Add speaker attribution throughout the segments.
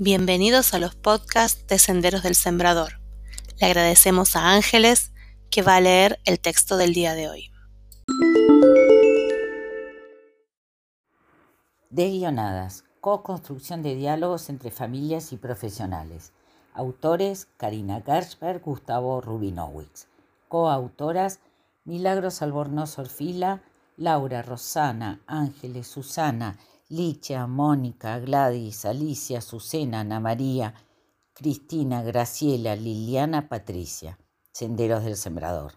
Speaker 1: Bienvenidos a los podcasts de Senderos del Sembrador. Le agradecemos a Ángeles que va a leer el texto del día de hoy.
Speaker 2: De guionadas, co-construcción de diálogos entre familias y profesionales. Autores Karina Gershberg, Gustavo Rubinowitz. Coautoras Milagros Albornoz Orfila, Laura, Rosana, Ángeles, Susana, Licha, Mónica, Gladys, Alicia, Susana, Ana María, Cristina, Graciela, Liliana, Patricia. Senderos del Sembrador.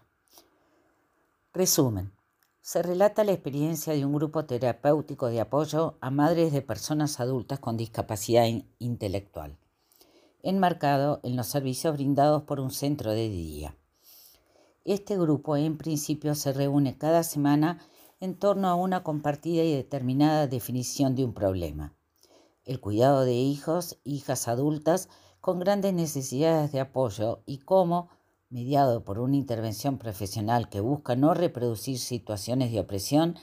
Speaker 2: Resumen. Se relata la experiencia de un grupo terapéutico de apoyo a madres de personas adultas con discapacidad intelectual, enmarcado en los servicios brindados por un centro de día. Este grupo en principio se reúne cada semana en torno a una compartida y determinada definición de un problema. El cuidado de hijos, hijas adultas con grandes necesidades de apoyo y cómo, mediado por una intervención profesional que busca no reproducir situaciones de opresión,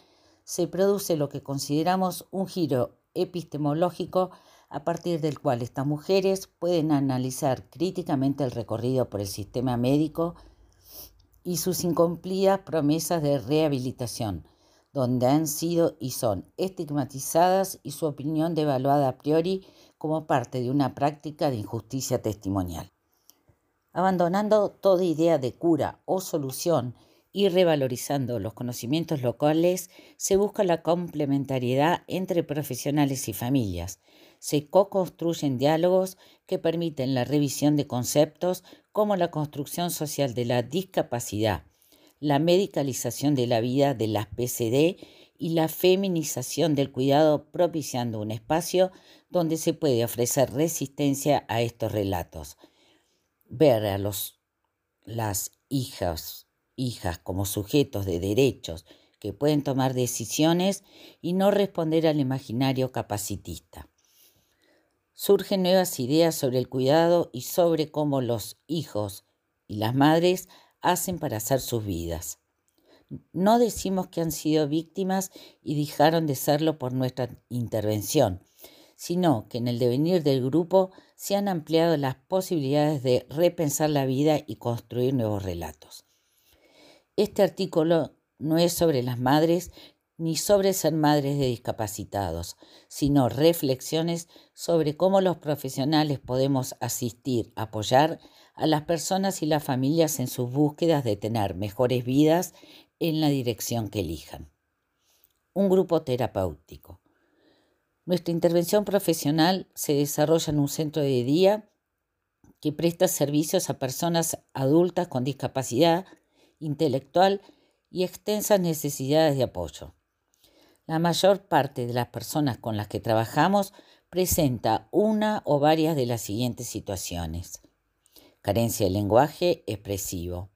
Speaker 2: se produce lo que consideramos un giro epistemológico a partir del cual estas mujeres pueden analizar críticamente el recorrido por el sistema médico y sus incumplidas promesas de rehabilitación, donde han sido y son estigmatizadas y su opinión devaluada a priori como parte de una práctica de injusticia testimonial. Abandonando toda idea de cura o solución y revalorizando los conocimientos locales, se busca la complementariedad entre profesionales y familias. Se co-construyen diálogos que permiten la revisión de conceptos como la construcción social de la discapacidad, la medicalización de la vida de las PCD y la feminización del cuidado propiciando un espacio donde se puede ofrecer resistencia a estos relatos. Ver a los, las hijas, hijas como sujetos de derechos que pueden tomar decisiones y no responder al imaginario capacitista. Surgen nuevas ideas sobre el cuidado y sobre cómo los hijos y las madres hacen para hacer sus vidas. No decimos que han sido víctimas y dejaron de serlo por nuestra intervención, sino que en el devenir del grupo se han ampliado las posibilidades de repensar la vida y construir nuevos relatos. Este artículo no es sobre las madres ni sobre ser madres de discapacitados, sino reflexiones sobre cómo los profesionales podemos asistir, apoyar a las personas y las familias en sus búsquedas de tener mejores vidas en la dirección que elijan. Un grupo terapéutico. Nuestra intervención profesional se desarrolla en un centro de día que presta servicios a personas adultas con discapacidad intelectual y extensas necesidades de apoyo. La mayor parte de las personas con las que trabajamos presenta una o varias de las siguientes situaciones carencia de lenguaje expresivo,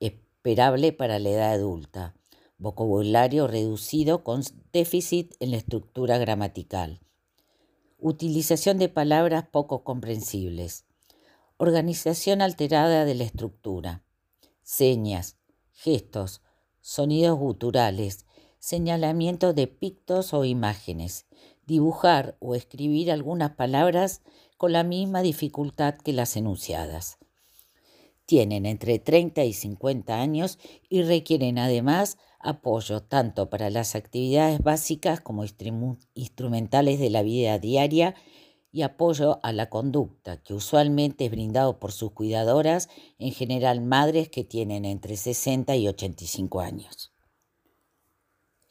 Speaker 2: esperable para la edad adulta, vocabulario reducido con déficit en la estructura gramatical, utilización de palabras poco comprensibles, organización alterada de la estructura, señas, gestos, sonidos guturales, señalamiento de pictos o imágenes, dibujar o escribir algunas palabras con la misma dificultad que las enunciadas. Tienen entre 30 y 50 años y requieren además apoyo tanto para las actividades básicas como instrumentales de la vida diaria y apoyo a la conducta, que usualmente es brindado por sus cuidadoras, en general madres que tienen entre 60 y 85 años.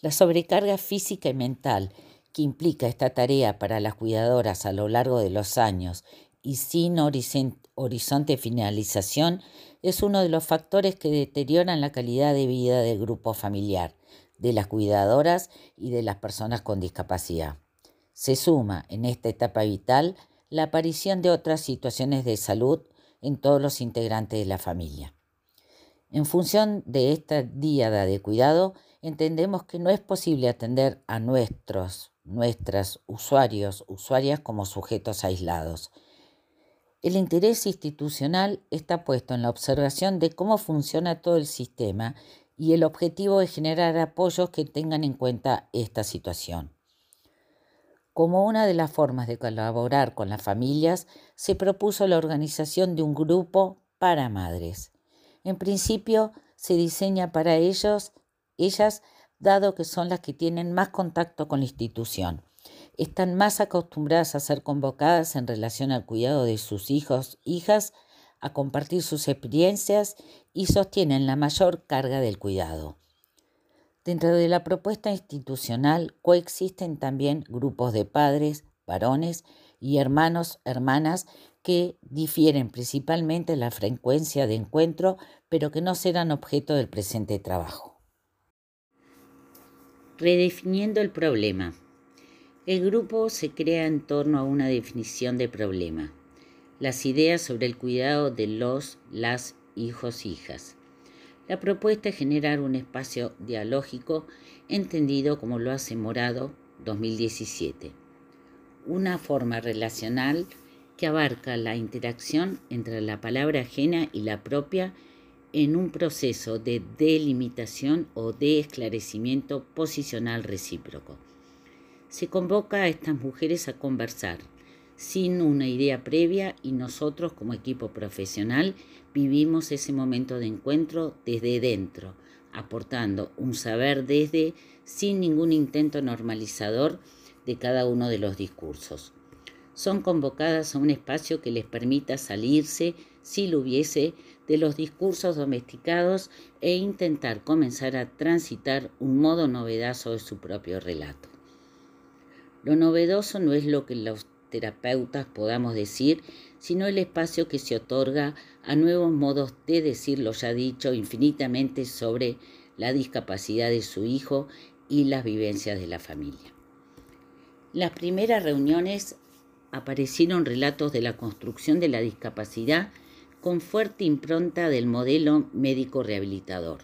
Speaker 2: La sobrecarga física y mental que implica esta tarea para las cuidadoras a lo largo de los años y sin horizonte finalización es uno de los factores que deterioran la calidad de vida del grupo familiar, de las cuidadoras y de las personas con discapacidad. Se suma en esta etapa vital la aparición de otras situaciones de salud en todos los integrantes de la familia. En función de esta díada de cuidado, entendemos que no es posible atender a nuestros nuestras usuarios, usuarias como sujetos aislados. El interés institucional está puesto en la observación de cómo funciona todo el sistema y el objetivo es generar apoyos que tengan en cuenta esta situación. Como una de las formas de colaborar con las familias, se propuso la organización de un grupo para madres. En principio, se diseña para ellos, ellas, dado que son las que tienen más contacto con la institución. Están más acostumbradas a ser convocadas en relación al cuidado de sus hijos, hijas, a compartir sus experiencias y sostienen la mayor carga del cuidado. Dentro de la propuesta institucional coexisten también grupos de padres, varones y hermanos, hermanas que difieren principalmente en la frecuencia de encuentro, pero que no serán objeto del presente trabajo. Redefiniendo el problema. El grupo se crea en torno a una definición de problema, las ideas sobre el cuidado de los, las hijos, hijas. La propuesta es generar un espacio dialógico entendido como lo hace Morado 2017, una forma relacional que abarca la interacción entre la palabra ajena y la propia en un proceso de delimitación o de esclarecimiento posicional recíproco. Se convoca a estas mujeres a conversar sin una idea previa y nosotros como equipo profesional vivimos ese momento de encuentro desde dentro, aportando un saber desde sin ningún intento normalizador de cada uno de los discursos. Son convocadas a un espacio que les permita salirse, si lo hubiese, de los discursos domesticados e intentar comenzar a transitar un modo novedoso de su propio relato. Lo novedoso no es lo que los terapeutas podamos decir, sino el espacio que se otorga a nuevos modos de decir lo ya dicho infinitamente sobre la discapacidad de su hijo y las vivencias de la familia. las primeras reuniones aparecieron relatos de la construcción de la discapacidad con fuerte impronta del modelo médico rehabilitador.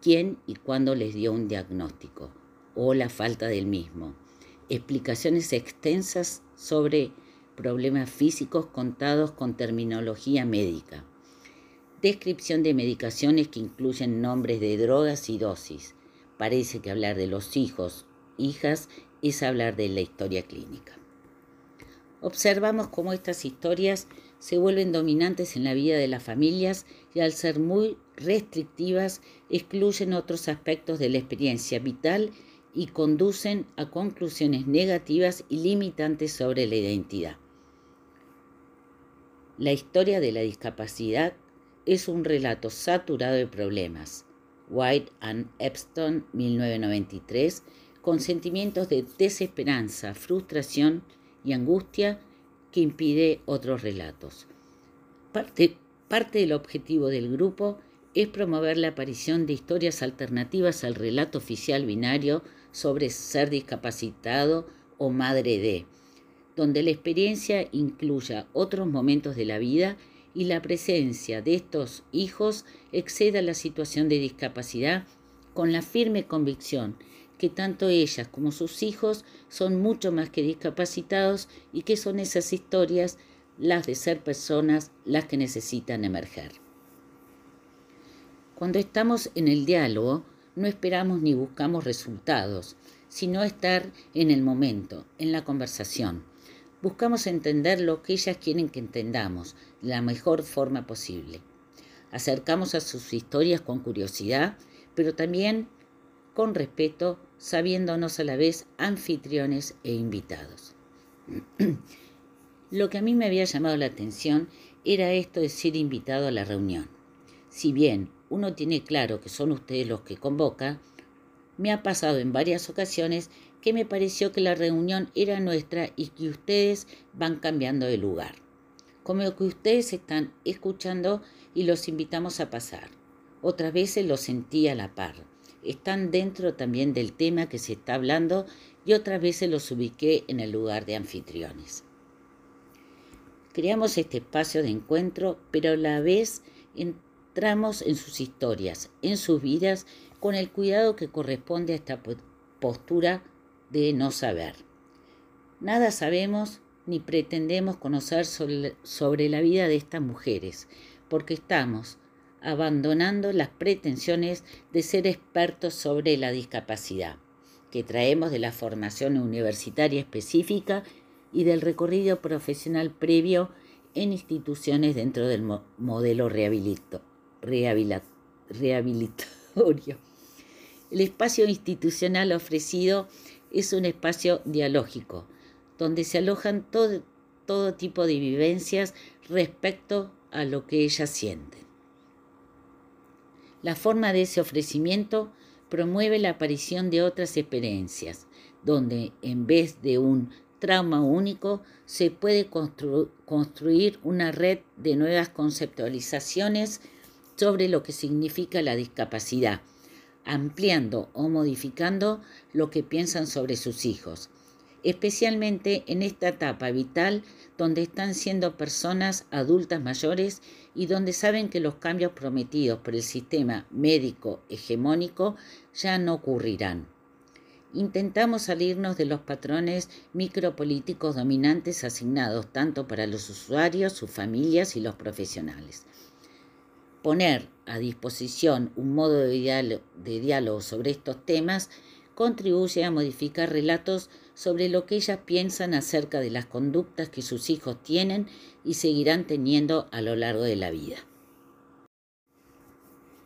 Speaker 2: ¿Quién y cuándo les dio un diagnóstico? O la falta del mismo explicaciones extensas sobre problemas físicos contados con terminología médica, descripción de medicaciones que incluyen nombres de drogas y dosis. Parece que hablar de los hijos, hijas, es hablar de la historia clínica. Observamos cómo estas historias se vuelven dominantes en la vida de las familias y al ser muy restrictivas excluyen otros aspectos de la experiencia vital y conducen a conclusiones negativas y limitantes sobre la identidad. La historia de la discapacidad es un relato saturado de problemas. White and Epstein, 1993, con sentimientos de desesperanza, frustración y angustia que impide otros relatos. Parte, parte del objetivo del grupo es promover la aparición de historias alternativas al relato oficial binario sobre ser discapacitado o madre de, donde la experiencia incluya otros momentos de la vida y la presencia de estos hijos exceda la situación de discapacidad con la firme convicción que tanto ellas como sus hijos son mucho más que discapacitados y que son esas historias las de ser personas las que necesitan emerger. Cuando estamos en el diálogo, no esperamos ni buscamos resultados, sino estar en el momento, en la conversación. Buscamos entender lo que ellas quieren que entendamos la mejor forma posible. Acercamos a sus historias con curiosidad, pero también con respeto, sabiéndonos a la vez anfitriones e invitados. Lo que a mí me había llamado la atención era esto de ser invitado a la reunión. Si bien uno tiene claro que son ustedes los que convocan, me ha pasado en varias ocasiones que me pareció que la reunión era nuestra y que ustedes van cambiando de lugar. Como que ustedes están escuchando y los invitamos a pasar. Otras veces los sentí a la par. Están dentro también del tema que se está hablando y otras veces los ubiqué en el lugar de anfitriones. Creamos este espacio de encuentro, pero a la vez en Entramos en sus historias, en sus vidas, con el cuidado que corresponde a esta postura de no saber. Nada sabemos ni pretendemos conocer sobre, la vida de estas mujeres, porque estamos abandonando las pretensiones de ser expertos sobre la discapacidad. que traemos de la formación universitaria específica y del recorrido profesional previo en instituciones dentro del modelo rehabilitatorio. El espacio institucional ofrecido es un espacio dialógico, donde se alojan todo, todo tipo de vivencias respecto a lo que ellas sienten. La forma de ese ofrecimiento promueve la aparición de otras experiencias, donde en vez de un trauma único se puede construir una red de nuevas conceptualizaciones sobre lo que significa la discapacidad, ampliando o modificando lo que piensan sobre sus hijos, especialmente en esta etapa vital donde están siendo personas adultas mayores y donde saben que los cambios prometidos por el sistema médico hegemónico ya no ocurrirán. Intentamos salirnos de los patrones micropolíticos dominantes asignados tanto para los usuarios, sus familias y los profesionales. Poner a disposición un modo de diálogo, sobre estos temas contribuye a modificar relatos sobre lo que ellas piensan acerca de las conductas que sus hijos tienen y seguirán teniendo a lo largo de la vida.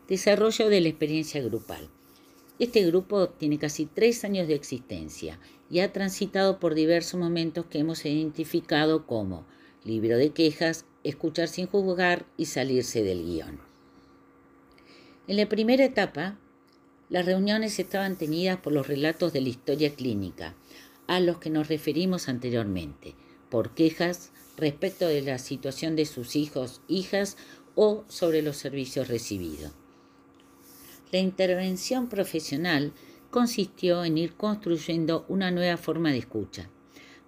Speaker 2: Desarrollo de la experiencia grupal. Este grupo tiene casi tres años de existencia y ha transitado por diversos momentos que hemos identificado como libro de quejas, escuchar sin juzgar y salirse del guion. En la primera etapa, las reuniones estaban tenidas por los relatos de la historia clínica, a los que nos referimos anteriormente, por quejas respecto de la situación de sus hijos, hijas o sobre los servicios recibidos. La intervención profesional consistió en ir construyendo una nueva forma de escucha,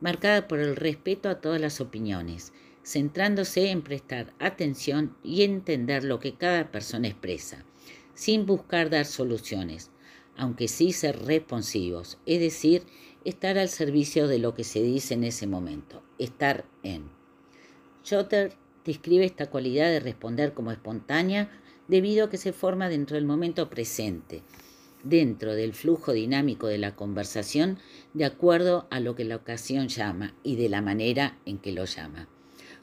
Speaker 2: marcada por el respeto a todas las opiniones, centrándose en prestar atención y entender lo que cada persona expresa, sin buscar dar soluciones, aunque sí ser responsivos, es decir, estar al servicio de lo que se dice en ese momento, estar en. Schotter describe esta cualidad de responder como espontánea debido a que se forma dentro del momento presente, dentro del flujo dinámico de la conversación, de acuerdo a lo que la ocasión llama y de la manera en que lo llama.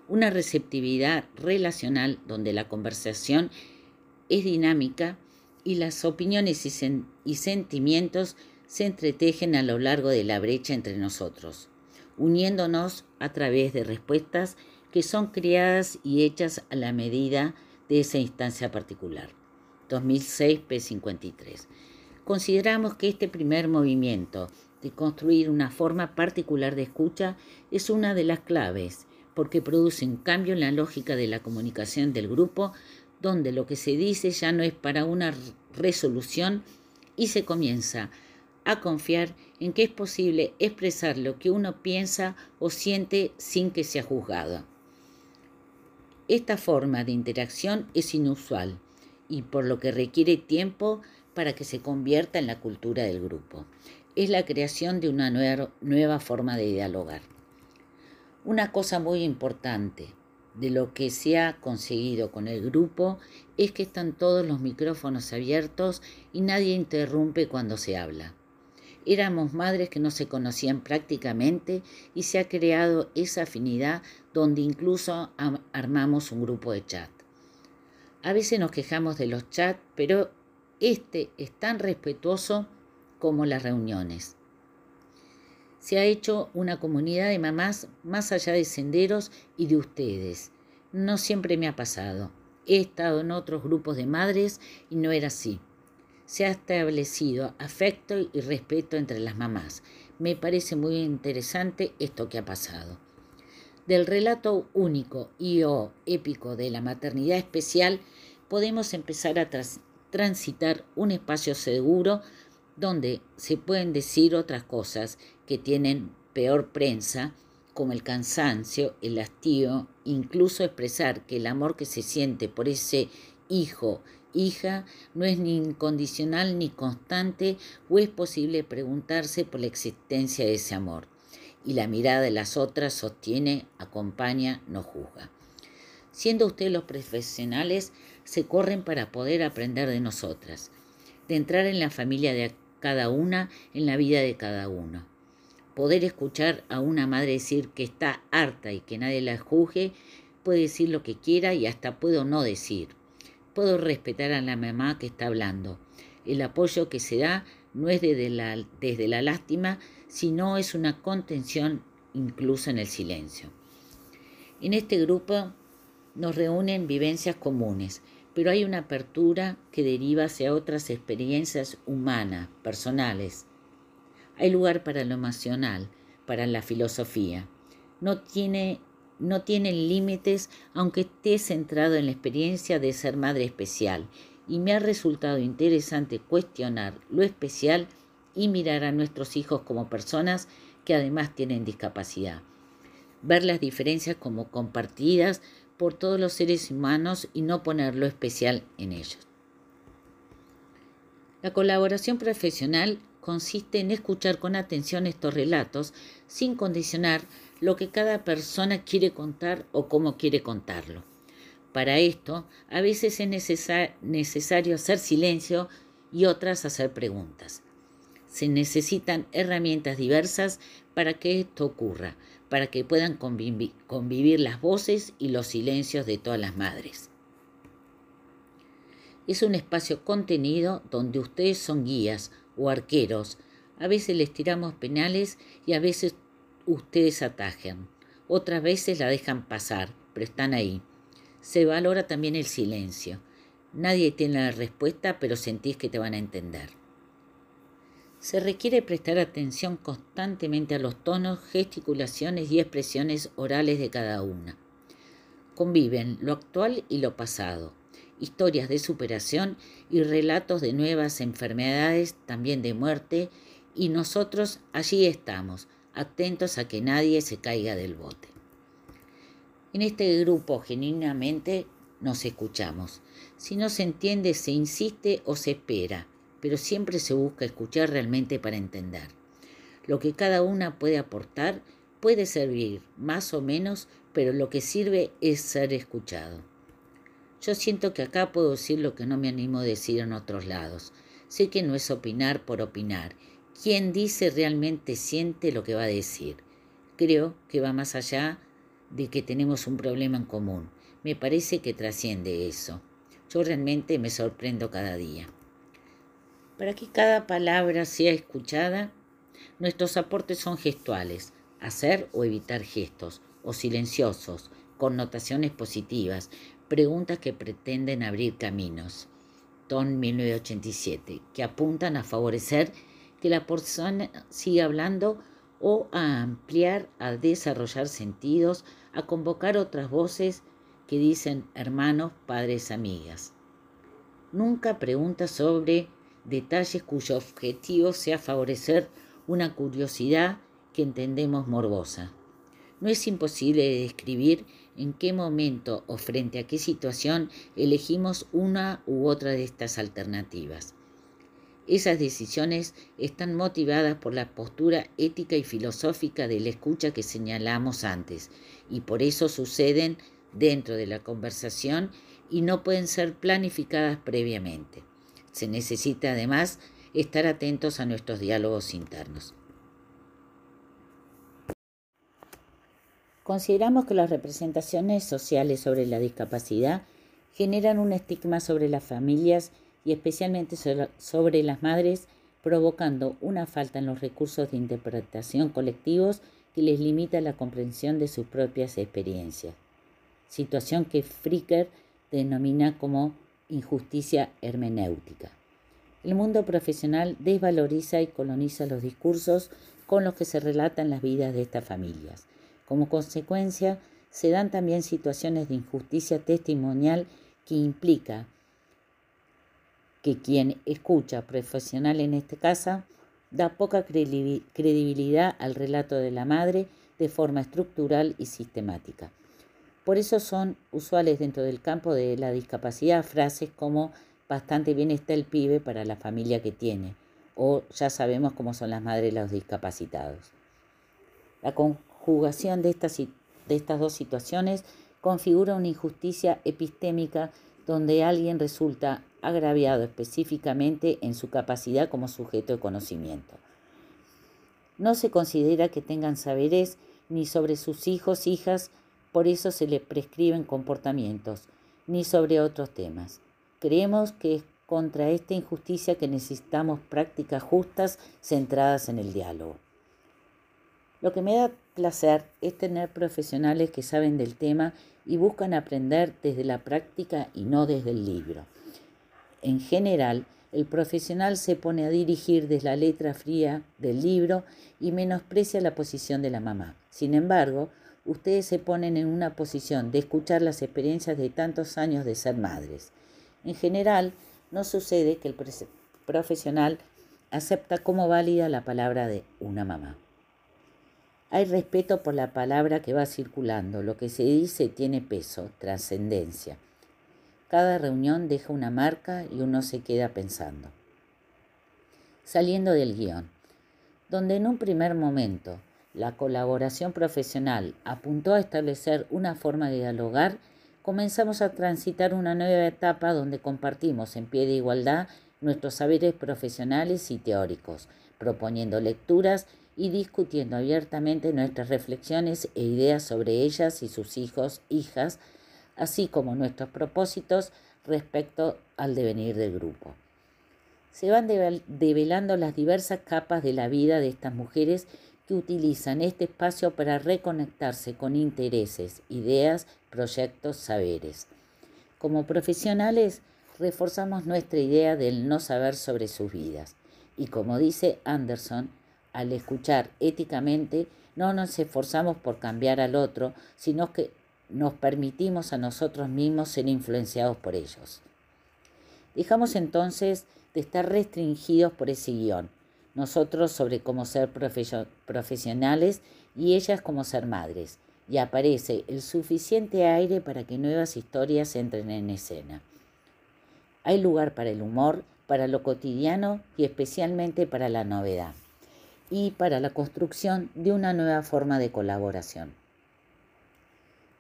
Speaker 2: Una receptividad relacional donde la conversación es dinámica y las opiniones y, sentimientos se entretejen a lo largo de la brecha entre nosotros, uniéndonos a través de respuestas que son creadas y hechas a la medida de esa instancia particular. 2006 P53. Consideramos que este primer movimiento de construir una forma particular de escucha es una de las claves, porque produce un cambio en la lógica de la comunicación del grupo, donde lo que se dice ya no es para una resolución y se comienza a confiar en que es posible expresar lo que uno piensa o siente sin que sea juzgado. Esta forma de interacción es inusual y por lo que requiere tiempo para que se convierta en la cultura del grupo. Es la creación de una nueva, forma de dialogar. Una cosa muy importante de lo que se ha conseguido con el grupo es que están todos los micrófonos abiertos y nadie interrumpe cuando se habla. Éramos madres que no se conocían prácticamente y se ha creado esa afinidad donde incluso armamos un grupo de chat. A veces nos quejamos de los chats, pero este es tan respetuoso como las reuniones. Se ha hecho una comunidad de mamás más allá de senderos y de ustedes. No siempre me ha pasado. He estado en otros grupos de madres y no era así se ha establecido afecto y respeto entre las mamás. Me parece muy interesante esto que ha pasado. Del relato único y o épico de la maternidad especial podemos empezar a transitar un espacio seguro donde se pueden decir otras cosas que tienen peor prensa, como el cansancio, el hastío, incluso expresar que el amor que se siente por ese hijo hija no es ni incondicional ni constante o es posible preguntarse por la existencia de ese amor. Y la mirada de las otras sostiene, acompaña, no juzga. Siendo ustedes los profesionales, se corren para poder aprender de nosotras, de entrar en la familia de cada una en la vida de cada uno. Poder escuchar a una madre decir que está harta y que nadie la juzgue, puede decir lo que quiera y hasta puedo no decir. Puedo respetar a la mamá que está hablando. El apoyo que se da no es desde la, desde la lástima, sino es una contención incluso en el silencio. En este grupo nos reúnen vivencias comunes, pero hay una apertura que deriva hacia otras experiencias humanas, personales. Hay lugar para lo emocional, para la filosofía. No tiene no tienen límites aunque esté centrado en la experiencia de ser madre especial y me ha resultado interesante cuestionar lo especial y mirar a nuestros hijos como personas que además tienen discapacidad. Ver las diferencias como compartidas por todos los seres humanos y no poner lo especial en ellos. La colaboración profesional consiste en escuchar con atención estos relatos sin condicionar lo que cada persona quiere contar o cómo quiere contarlo. Para esto, a veces es necesario hacer silencio y otras hacer preguntas. Se necesitan herramientas diversas para que esto ocurra, para que puedan convivir las voces y los silencios de todas las madres. Es un espacio contenido donde ustedes son guías o arqueros. A veces les tiramos penales y a veces ustedes atajan. Otras veces la dejan pasar, pero están ahí. Se valora también el silencio. Nadie tiene la respuesta, pero sentís que te van a entender. Se requiere prestar atención constantemente a los tonos, gesticulaciones y expresiones orales de cada una. Conviven lo actual y lo pasado, historias de superación y relatos de nuevas enfermedades, también de muerte, y nosotros allí estamos, atentos a que nadie se caiga del bote. En este grupo genuinamente nos escuchamos. Si no se entiende, se insiste o se espera pero siempre se busca escuchar realmente para entender. Lo que cada una puede aportar puede servir, más o menos, pero lo que sirve es ser escuchado. Yo siento que acá puedo decir lo que no me animo a decir en otros lados. Sé que no es opinar por opinar. Quien dice realmente siente lo que va a decir. Creo que va más allá de que tenemos un problema en común. Me parece que trasciende eso. Yo realmente me sorprendo cada día. Para que cada palabra sea escuchada, nuestros aportes son gestuales, hacer o evitar gestos, o silenciosos, connotaciones positivas, preguntas que pretenden abrir caminos. Ton 1987, que apuntan a favorecer que la persona siga hablando o a ampliar, a desarrollar sentidos, a convocar otras voces que dicen hermanos, padres, amigas. Nunca pregunta sobre detalles cuyo objetivo sea favorecer una curiosidad que entendemos morbosa. No es imposible describir en qué momento o frente a qué situación elegimos una u otra de estas alternativas. Esas decisiones están motivadas por la postura ética y filosófica de la escucha que señalamos antes, y por eso suceden dentro de la conversación y no pueden ser planificadas previamente. Se necesita además estar atentos a nuestros diálogos internos. Consideramos que las representaciones sociales sobre la discapacidad generan un estigma sobre las familias y especialmente sobre las madres, provocando una falta en los recursos de interpretación colectivos que les limita la comprensión de sus propias experiencias. Situación que Fricker denomina como injusticia hermenéutica. El mundo profesional desvaloriza y coloniza los discursos con los que se relatan las vidas de estas familias. Como consecuencia, se dan también situaciones de injusticia testimonial que implica que quien escucha, profesional en este caso, da poca credibilidad al relato de la madre de forma estructural y sistemática. Por eso son usuales dentro del campo de la discapacidad frases como bastante bien está el pibe para la familia que tiene o ya sabemos cómo son las madres los discapacitados. La conjugación de estas, de estas dos situaciones configura una injusticia epistémica donde alguien resulta agraviado específicamente en su capacidad como sujeto de conocimiento. No se considera que tengan saberes ni sobre sus hijos, hijas, por eso se les prescriben comportamientos, ni sobre otros temas. Creemos que es contra esta injusticia que necesitamos prácticas justas centradas en el diálogo. Lo que me da placer es tener profesionales que saben del tema y buscan aprender desde la práctica y no desde el libro. En general, el profesional se pone a dirigir desde la letra fría del libro y menosprecia la posición de la mamá. Sin embargo, ustedes se ponen en una posición de escuchar las experiencias de tantos años de ser madres. En general, no sucede que el profesional acepta como válida la palabra de una mamá. Hay respeto por la palabra que va circulando. Lo que se dice tiene peso, trascendencia. Cada reunión deja una marca y uno se queda pensando. Saliendo del guion, donde en un primer momento la colaboración profesional apuntó a establecer una forma de dialogar, comenzamos a transitar una nueva etapa donde compartimos en pie de igualdad nuestros saberes profesionales y teóricos, proponiendo lecturas y discutiendo abiertamente nuestras reflexiones e ideas sobre ellas y sus hijos, hijas, así como nuestros propósitos respecto al devenir del grupo. Se van develando las diversas capas de la vida de estas mujeres que utilizan este espacio para reconectarse con intereses, ideas, proyectos, saberes. Como profesionales, reforzamos nuestra idea del no saber sobre sus vidas. Y como dice Anderson, al escuchar éticamente, no nos esforzamos por cambiar al otro, sino que nos permitimos a nosotros mismos ser influenciados por ellos. Dejamos entonces de estar restringidos por ese guion, nosotros sobre cómo ser profesionales y ellas como ser madres, y aparece el suficiente aire para que nuevas historias entren en escena. Hay lugar para el humor, para lo cotidiano y especialmente para la novedad y para la construcción de una nueva forma de colaboración.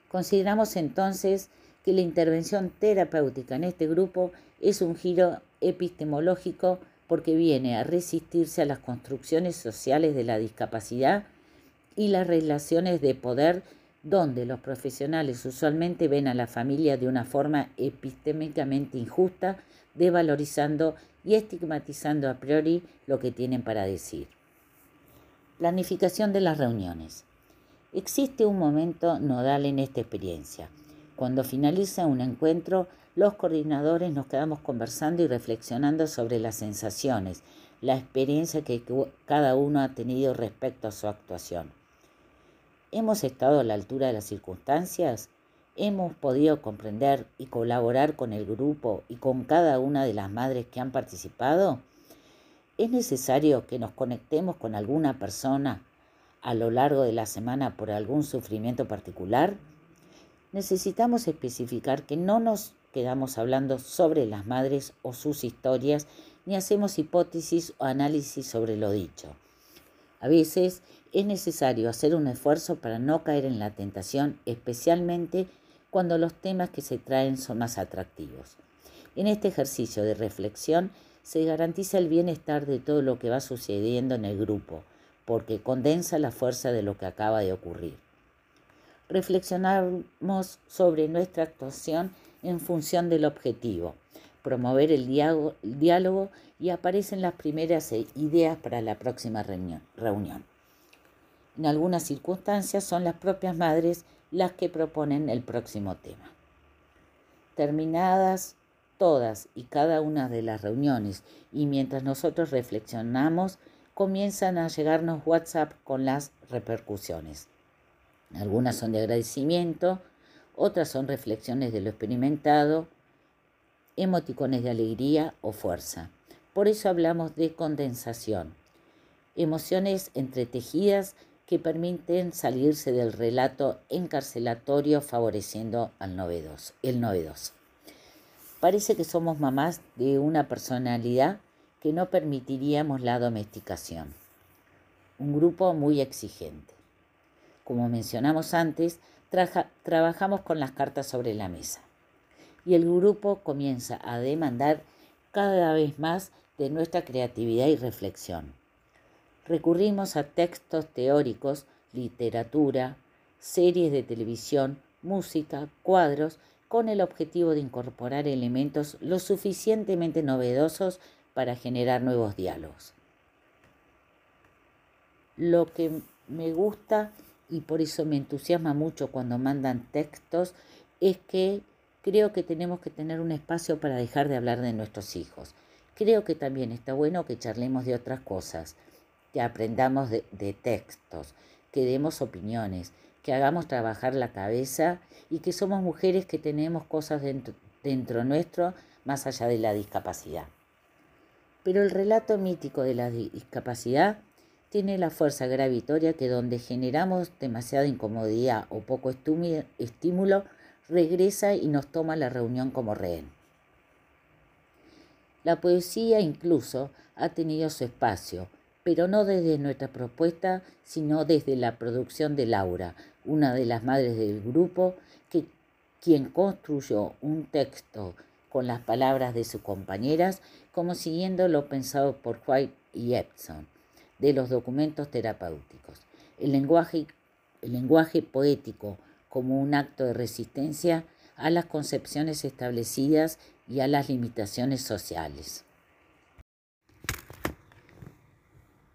Speaker 2: Consideramos entonces que la intervención terapéutica en este grupo es un giro epistemológico porque viene a resistirse a las construcciones sociales de la discapacidad y las relaciones de poder donde los profesionales usualmente ven a la familia de una forma epistémicamente injusta, devalorizando y estigmatizando a priori lo que tienen para decir. Planificación de las reuniones. Existe un momento nodal en esta experiencia. Cuando finaliza un encuentro, los coordinadores nos quedamos conversando y reflexionando sobre las sensaciones, la experiencia que cada uno ha tenido respecto a su actuación. ¿Hemos estado a la altura de las circunstancias? ¿Hemos podido comprender y colaborar con el grupo y con cada una de las madres que han participado? ¿Es necesario que nos conectemos con alguna persona a lo largo de la semana por algún sufrimiento particular? Necesitamos especificar que no nos quedamos hablando sobre las madres o sus historias, ni hacemos hipótesis o análisis sobre lo dicho. A veces es necesario hacer un esfuerzo para no caer en la tentación, especialmente cuando los temas que se traen son más atractivos. En este ejercicio de reflexión se garantiza el bienestar de todo lo que va sucediendo en el grupo, porque condensa la fuerza de lo que acaba de ocurrir. Reflexionamos sobre nuestra actuación en función del objetivo, promover el diálogo, y aparecen las primeras ideas para la próxima reunión. En algunas circunstancias son las propias madres las que proponen el próximo tema. Terminadas todas y cada una de las reuniones y mientras nosotros reflexionamos, comienzan a llegarnos WhatsApp con las repercusiones. Algunas son de agradecimiento, otras son reflexiones de lo experimentado, emoticones de alegría o fuerza. Por eso hablamos de condensación. Emociones entretejidas que permiten salirse del relato encarcelatorio favoreciendo al novedoso, el novedoso. Parece que somos mamás de una personalidad que no permitiríamos la domesticación. Un grupo muy exigente. Como mencionamos antes, trabajamos con las cartas sobre la mesa. y el grupo comienza a demandar cada vez más de nuestra creatividad y reflexión. Recurrimos a textos teóricos, literatura, series de televisión, música, cuadros, con el objetivo de incorporar elementos lo suficientemente novedosos para generar nuevos diálogos. Lo que me gusta y por eso me entusiasma mucho cuando mandan textos es que creo que tenemos que tener un espacio para dejar de hablar de nuestros hijos. Creo que también está bueno que charlemos de otras cosas, que aprendamos de, textos, que demos opiniones, que hagamos trabajar la cabeza y que somos mujeres que tenemos cosas dentro, dentro nuestro más allá de la discapacidad. Pero el relato mítico de la discapacidad tiene la fuerza gravitoria que donde generamos demasiada incomodidad o poco estímulo, regresa y nos toma la reunión como rehén. La poesía incluso ha tenido su espacio, pero no desde nuestra propuesta, sino desde la producción de Laura, una de las madres del grupo, que, quien construyó un texto con las palabras de sus compañeras, como siguiendo lo pensado por White y Epson de los documentos terapéuticos. El lenguaje, el lenguaje poético como un acto de resistencia a las concepciones establecidas y a las limitaciones sociales.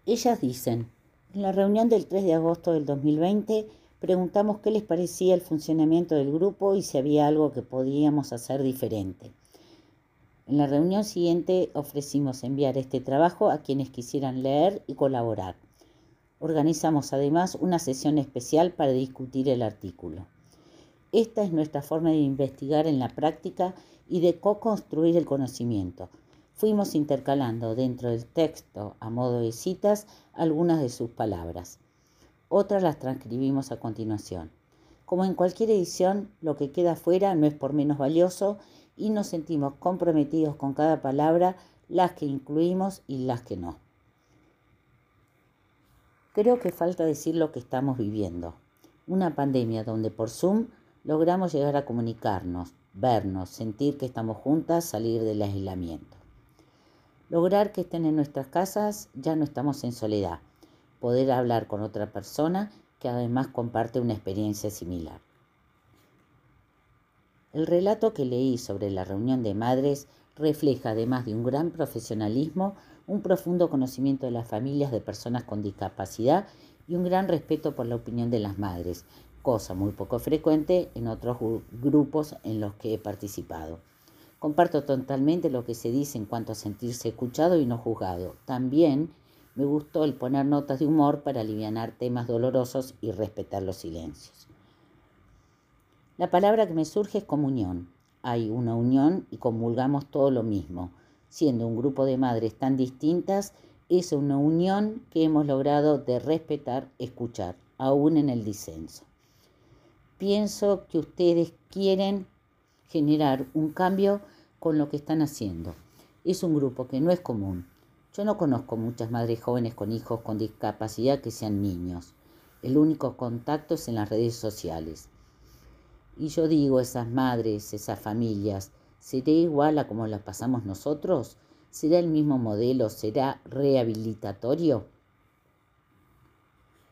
Speaker 2: Ellas dicen, en la reunión del 3 de agosto del 2020 preguntamos qué les parecía el funcionamiento del grupo y si había algo que podíamos hacer diferente. En la reunión siguiente ofrecimos enviar este trabajo a quienes quisieran leer y colaborar. Organizamos además una sesión especial para discutir el artículo. Esta es nuestra forma de investigar en la práctica y de co-construir el conocimiento. Fuimos intercalando dentro del texto, a modo de citas, algunas de sus palabras. Otras las transcribimos a continuación. Como en cualquier edición, lo que queda fuera no es por menos valioso y nos sentimos comprometidos con cada palabra, las que incluimos y las que no. Creo que falta decir lo que estamos viviendo. Una pandemia donde por Zoom logramos llegar a comunicarnos, vernos, sentir que estamos juntas, salir del aislamiento. Lograr que estén en nuestras casas, ya no estamos en soledad. Poder hablar con otra persona que además comparte una experiencia similar. El relato que leí sobre la reunión de madres refleja, además de un gran profesionalismo, un profundo conocimiento de las familias de personas con discapacidad y un gran respeto por la opinión de las madres, cosa muy poco frecuente en otros grupos en los que he participado. Comparto totalmente lo que se dice en cuanto a sentirse escuchado y no juzgado. También me gustó el poner notas de humor para aliviar temas dolorosos y respetar los silencios. La palabra que me surge es comunión. Hay una unión y comulgamos todo lo mismo. Siendo un grupo de madres tan distintas, es una unión que hemos logrado de respetar, escuchar, aún en el disenso. Pienso que ustedes quieren generar un cambio con lo que están haciendo. Es un grupo que no es común. Yo no conozco muchas madres jóvenes con hijos con discapacidad que sean niños. El único contacto es en las redes sociales. Y yo digo, esas madres, esas familias, ¿será igual a como la pasamos nosotros? ¿Será el mismo modelo? ¿Será rehabilitatorio?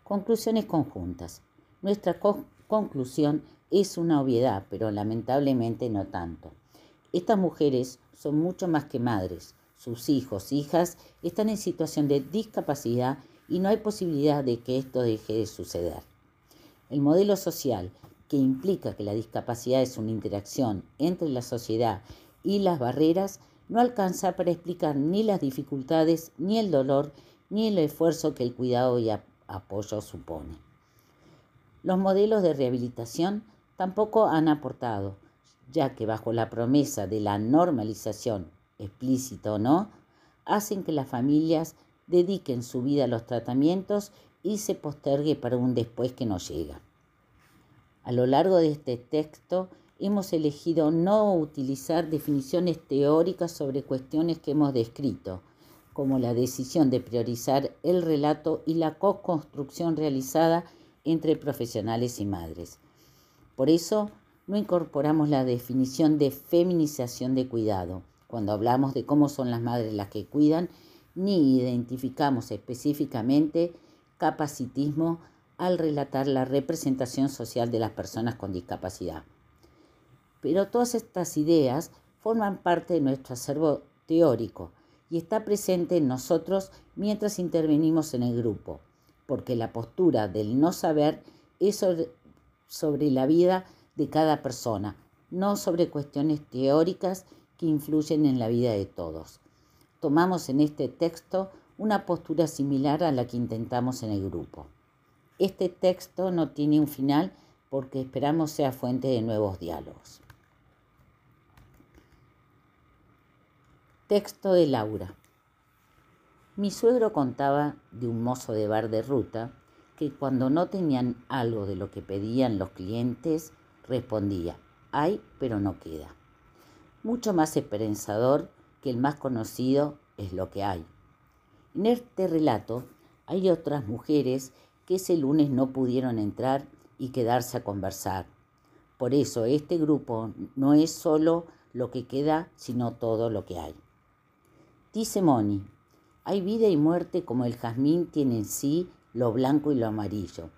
Speaker 2: Conclusiones conjuntas. Nuestra conclusión es una obviedad, pero lamentablemente no tanto. Estas mujeres son mucho más que madres. Sus hijos, hijas están en situación de discapacidad y no hay posibilidad de que esto deje de suceder. El modelo social que implica que la discapacidad es una interacción entre la sociedad y las barreras, no alcanza para explicar ni las dificultades, ni el dolor, ni el esfuerzo que el cuidado y apoyo supone. Los modelos de rehabilitación tampoco han aportado, ya que bajo la promesa de la normalización, explícita o no, hacen que las familias dediquen su vida a los tratamientos y se postergue para un después que no llega. A lo largo de este texto hemos elegido no utilizar definiciones teóricas sobre cuestiones que hemos descrito, como la decisión de priorizar el relato y la co-construcción realizada entre profesionales y madres. Por eso no incorporamos la definición de feminización de cuidado cuando hablamos de cómo son las madres las que cuidan, ni identificamos específicamente capacitismo al relatar la representación social de las personas con discapacidad. Pero todas estas ideas forman parte de nuestro acervo teórico y está presente en nosotros mientras intervenimos en el grupo, porque la postura del no saber es sobre, la vida de cada persona, no sobre cuestiones teóricas que influyen en la vida de todos. Tomamos en este texto una postura similar a la que intentamos en el grupo. Este texto no tiene un final porque esperamos sea fuente de nuevos diálogos. Texto de Laura. Mi suegro contaba de un mozo de bar de ruta que cuando no tenían algo de lo que pedían los clientes, respondía, hay pero no queda. Mucho más esperanzador que el más conocido es lo que hay. En este relato hay otras mujeres que ese lunes no pudieron entrar y quedarse a conversar. Por eso este grupo no es solo lo que queda, sino todo lo que hay. Dice Moni, hay vida y muerte como el jazmín tiene en sí lo blanco y lo amarillo.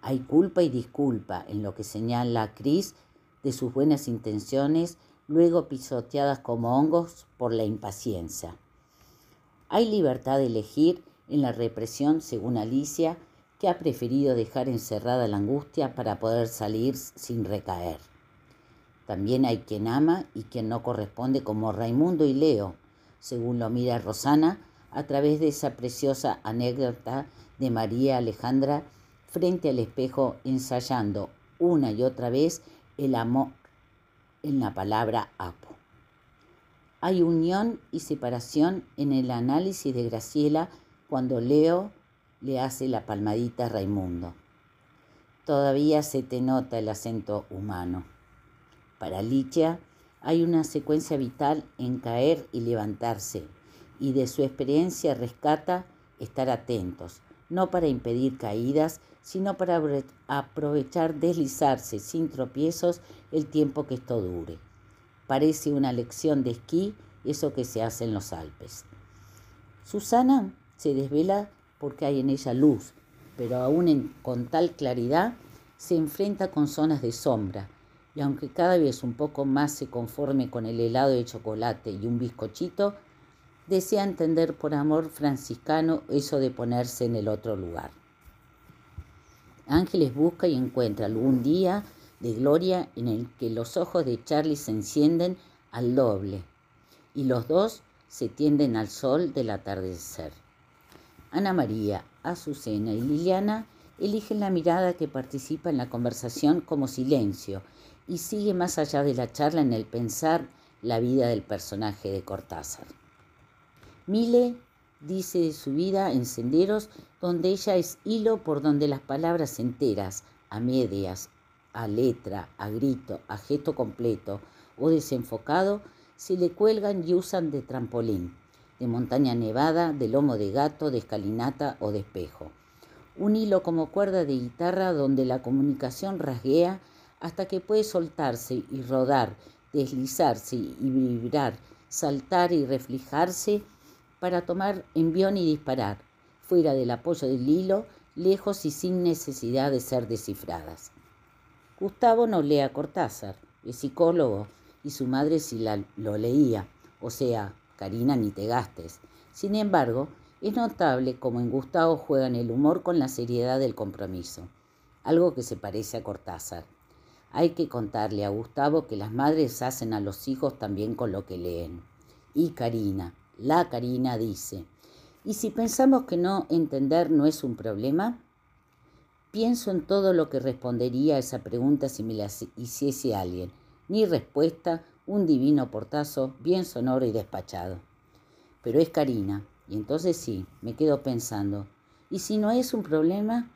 Speaker 2: Hay culpa y disculpa en lo que señala Cris de sus buenas intenciones, luego pisoteadas como hongos por la impaciencia. Hay libertad de elegir en la represión, según Alicia, que ha preferido dejar encerrada la angustia para poder salir sin recaer. También hay quien ama y quien no corresponde como Raimundo y Leo, según lo mira Rosana, a través de esa preciosa anécdota de María Alejandra frente al espejo ensayando una y otra vez el amor en la palabra apo. Hay unión y separación en el análisis de Graciela cuando Leo le hace la palmadita a Raimundo. Todavía se te nota el acento humano. Para Licia hay una secuencia vital en caer y levantarse, y de su experiencia rescata estar atentos, no para impedir caídas, sino para aprovechar deslizarse sin tropiezos el tiempo que esto dure. Parece una lección de esquí eso que se hace en los Alpes. Susana se desvela porque hay en ella luz, pero aún con tal claridad se enfrenta con zonas de sombra, y aunque cada vez un poco más se conforme con el helado de chocolate y un bizcochito, desea entender por amor franciscano eso de ponerse en el otro lugar. Ángeles busca y encuentra algún día de gloria en el que los ojos de Charlie se encienden al doble y los dos se tienden al sol del atardecer. Ana María, Azucena y Liliana eligen la mirada que participa en la conversación como silencio y sigue más allá de la charla en el pensar la vida del personaje de Cortázar. Mile dice de su vida en senderos donde ella es hilo por donde las palabras enteras, a medias, a letra, a grito, a gesto completo o desenfocado, se le cuelgan y usan de trampolín, de montaña nevada, de lomo de gato, de escalinata o de espejo. Un hilo como cuerda de guitarra donde la comunicación rasguea hasta que puede soltarse y rodar, deslizarse y vibrar, saltar y reflejarse para tomar envión y disparar, fuera del apoyo del hilo, lejos y sin necesidad de ser descifradas. Gustavo no lee a Cortázar, es psicólogo, y su madre sí lo leía, o sea, Karina ni te gastes. Sin embargo, es notable cómo en Gustavo juegan el humor con la seriedad del compromiso, algo que se parece a Cortázar. Hay que contarle a Gustavo que las madres hacen a los hijos también con lo que leen. Y Karina, la Karina dice, ¿y si pensamos que no entender no es un problema? Pienso en todo lo que respondería a esa pregunta si me la hiciese alguien. Ni respuesta, un divino portazo, bien sonoro y despachado. Pero es Karina, y entonces sí, me quedo pensando, ¿y si no es un problema?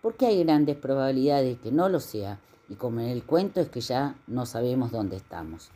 Speaker 2: Porque hay grandes probabilidades que no lo sea, y como en el cuento es que ya no sabemos dónde estamos.